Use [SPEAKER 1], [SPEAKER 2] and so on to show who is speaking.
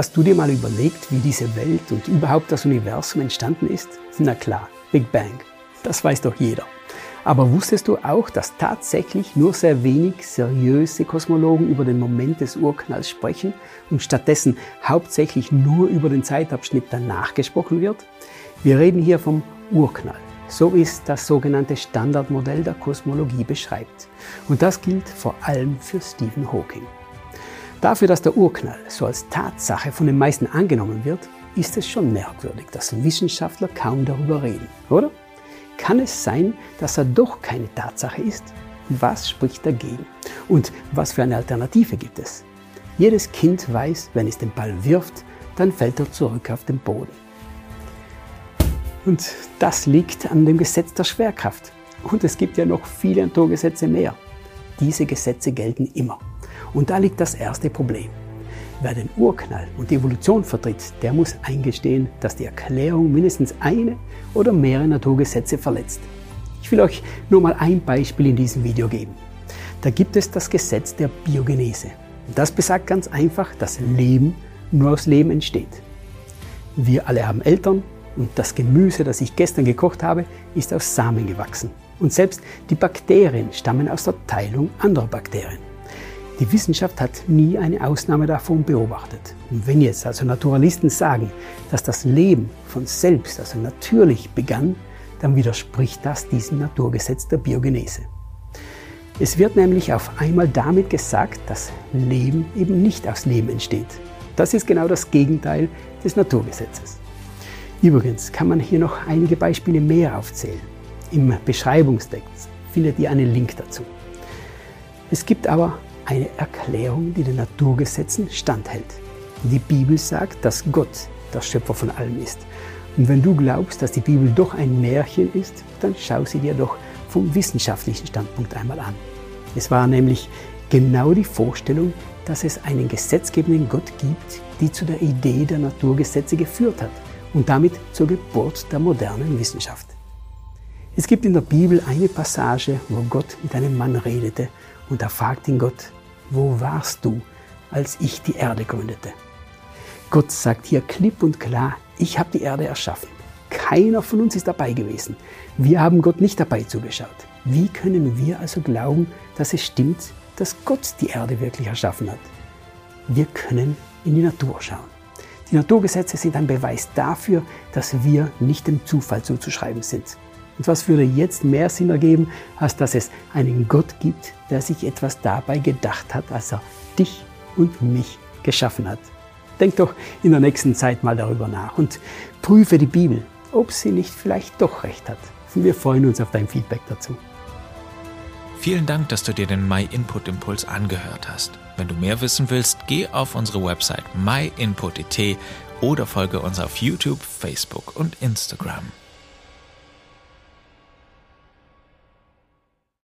[SPEAKER 1] Hast du dir mal überlegt, wie diese Welt und überhaupt das Universum entstanden ist? Na klar, Big Bang. Das weiß doch jeder. Aber wusstest du auch, dass tatsächlich nur sehr wenig seriöse Kosmologen über den Moment des Urknalls sprechen und stattdessen hauptsächlich nur über den Zeitabschnitt danach gesprochen wird? Wir reden hier vom Urknall, so es das sogenannte Standardmodell der Kosmologie beschreibt. Und das gilt vor allem für Stephen Hawking. Dafür, dass der Urknall so als Tatsache von den meisten angenommen wird, ist es schon merkwürdig, dass Wissenschaftler kaum darüber reden, oder? Kann es sein, dass er doch keine Tatsache ist? Was spricht dagegen? Und was für eine Alternative gibt es? Jedes Kind weiß, wenn es den Ball wirft, dann fällt er zurück auf den Boden. Und das liegt an dem Gesetz der Schwerkraft. Und es gibt ja noch viele Naturgesetze mehr. Diese Gesetze gelten immer. Und da liegt das erste Problem. Wer den Urknall und die Evolution vertritt, der muss eingestehen, dass die Erklärung mindestens eine oder mehrere Naturgesetze verletzt. Ich will euch nur mal ein Beispiel in diesem Video geben. Da gibt es das Gesetz der Biogenese. Das besagt ganz einfach, dass Leben nur aus Leben entsteht. Wir alle haben Eltern und das Gemüse, das ich gestern gekocht habe, ist aus Samen gewachsen. Und selbst die Bakterien stammen aus der Teilung anderer Bakterien. Die Wissenschaft hat nie eine Ausnahme davon beobachtet. Und wenn jetzt also Naturalisten sagen, dass das Leben von selbst, also natürlich begann, dann widerspricht das diesem Naturgesetz der Biogenese. Es wird nämlich auf einmal damit gesagt, dass Leben eben nicht aus Leben entsteht. Das ist genau das Gegenteil des Naturgesetzes. Übrigens kann man hier noch einige Beispiele mehr aufzählen. Im Beschreibungstext findet ihr einen Link dazu. Es gibt aber eine Erklärung, die den Naturgesetzen standhält. Die Bibel sagt, dass Gott der Schöpfer von allem ist. Und wenn du glaubst, dass die Bibel doch ein Märchen ist, dann schau sie dir doch vom wissenschaftlichen Standpunkt einmal an. Es war nämlich genau die Vorstellung, dass es einen gesetzgebenden Gott gibt, die zu der Idee der Naturgesetze geführt hat und damit zur Geburt der modernen Wissenschaft. Es gibt in der Bibel eine Passage, wo Gott mit einem Mann redete und er fragt ihn Gott, wo warst du, als ich die Erde gründete? Gott sagt hier klipp und klar, ich habe die Erde erschaffen. Keiner von uns ist dabei gewesen. Wir haben Gott nicht dabei zugeschaut. Wie können wir also glauben, dass es stimmt, dass Gott die Erde wirklich erschaffen hat? Wir können in die Natur schauen. Die Naturgesetze sind ein Beweis dafür, dass wir nicht dem Zufall zuzuschreiben sind. Und was würde jetzt mehr Sinn ergeben, als dass es einen Gott gibt, der sich etwas dabei gedacht hat, als er dich und mich geschaffen hat. Denk doch in der nächsten Zeit mal darüber nach und prüfe die Bibel, ob sie nicht vielleicht doch recht hat. Wir freuen uns auf dein Feedback dazu.
[SPEAKER 2] Vielen Dank, dass du dir den My Input Impuls angehört hast. Wenn du mehr wissen willst, geh auf unsere Website myinput.it oder folge uns auf YouTube, Facebook und Instagram.